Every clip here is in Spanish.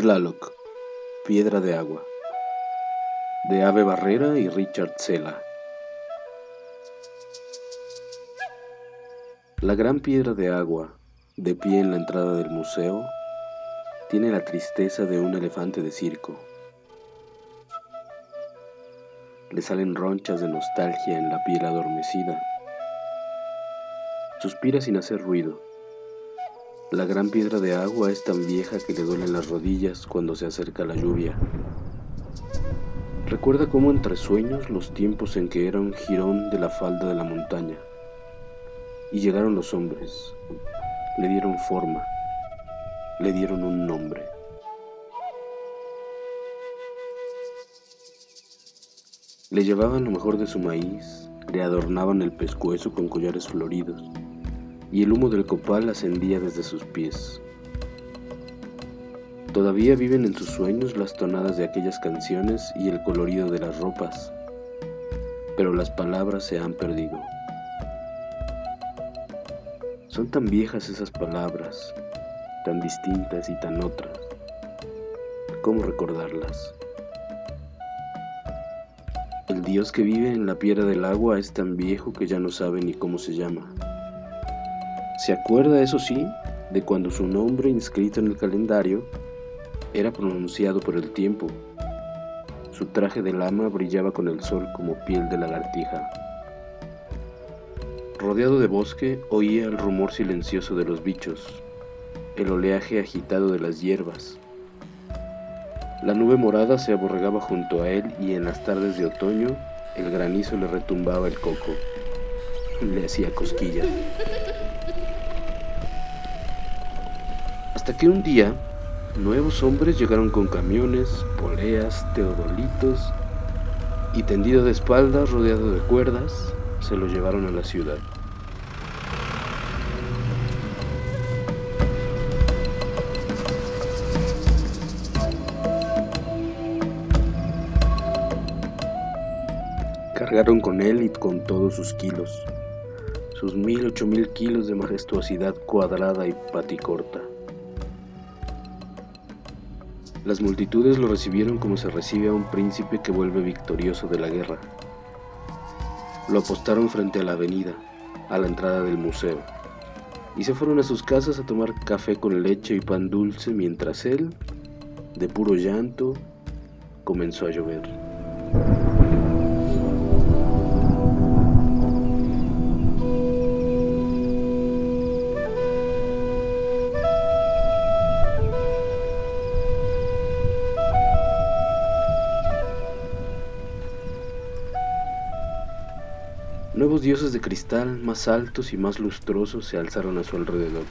Tlaloc, Piedra de Agua, de Ave Barrera y Richard Sela. La gran piedra de agua, de pie en la entrada del museo, tiene la tristeza de un elefante de circo. Le salen ronchas de nostalgia en la piel adormecida. Suspira sin hacer ruido la gran piedra de agua es tan vieja que le duelen las rodillas cuando se acerca la lluvia. Recuerda cómo entre sueños los tiempos en que era un jirón de la falda de la montaña. Y llegaron los hombres, le dieron forma, le dieron un nombre. Le llevaban lo mejor de su maíz, le adornaban el pescuezo con collares floridos y el humo del copal ascendía desde sus pies. Todavía viven en sus sueños las tonadas de aquellas canciones y el colorido de las ropas, pero las palabras se han perdido. Son tan viejas esas palabras, tan distintas y tan otras. ¿Cómo recordarlas? El Dios que vive en la piedra del agua es tan viejo que ya no sabe ni cómo se llama. Se acuerda, eso sí, de cuando su nombre inscrito en el calendario era pronunciado por el tiempo. Su traje de lama brillaba con el sol como piel de lagartija. Rodeado de bosque, oía el rumor silencioso de los bichos, el oleaje agitado de las hierbas. La nube morada se aborregaba junto a él y en las tardes de otoño el granizo le retumbaba el coco. Le hacía cosquillas. Hasta que un día, nuevos hombres llegaron con camiones, poleas, teodolitos y tendido de espaldas, rodeado de cuerdas, se lo llevaron a la ciudad. Cargaron con él y con todos sus kilos, sus mil, ocho mil kilos de majestuosidad cuadrada y paticorta. Las multitudes lo recibieron como se recibe a un príncipe que vuelve victorioso de la guerra. Lo apostaron frente a la avenida, a la entrada del museo, y se fueron a sus casas a tomar café con leche y pan dulce mientras él, de puro llanto, comenzó a llover. Nuevos dioses de cristal, más altos y más lustrosos, se alzaron a su alrededor.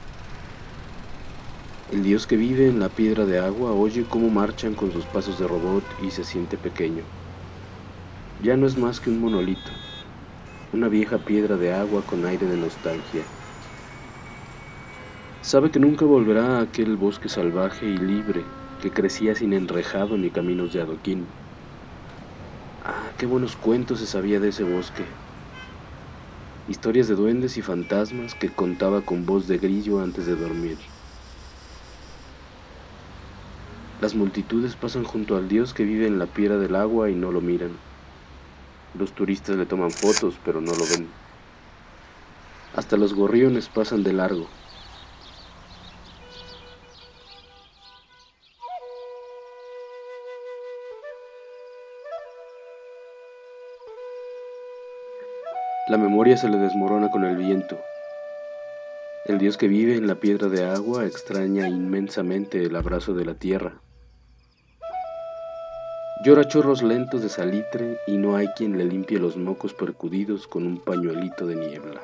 El dios que vive en la piedra de agua oye cómo marchan con sus pasos de robot y se siente pequeño. Ya no es más que un monolito, una vieja piedra de agua con aire de nostalgia. Sabe que nunca volverá a aquel bosque salvaje y libre que crecía sin enrejado ni caminos de adoquín. Ah, qué buenos cuentos se sabía de ese bosque, historias de duendes y fantasmas que contaba con voz de grillo antes de dormir. Las multitudes pasan junto al Dios que vive en la piedra del agua y no lo miran. Los turistas le toman fotos, pero no lo ven. Hasta los gorriones pasan de largo. La memoria se le desmorona con el viento. El Dios que vive en la piedra de agua extraña inmensamente el abrazo de la tierra. Llora chorros lentos de salitre y no hay quien le limpie los mocos percudidos con un pañuelito de niebla.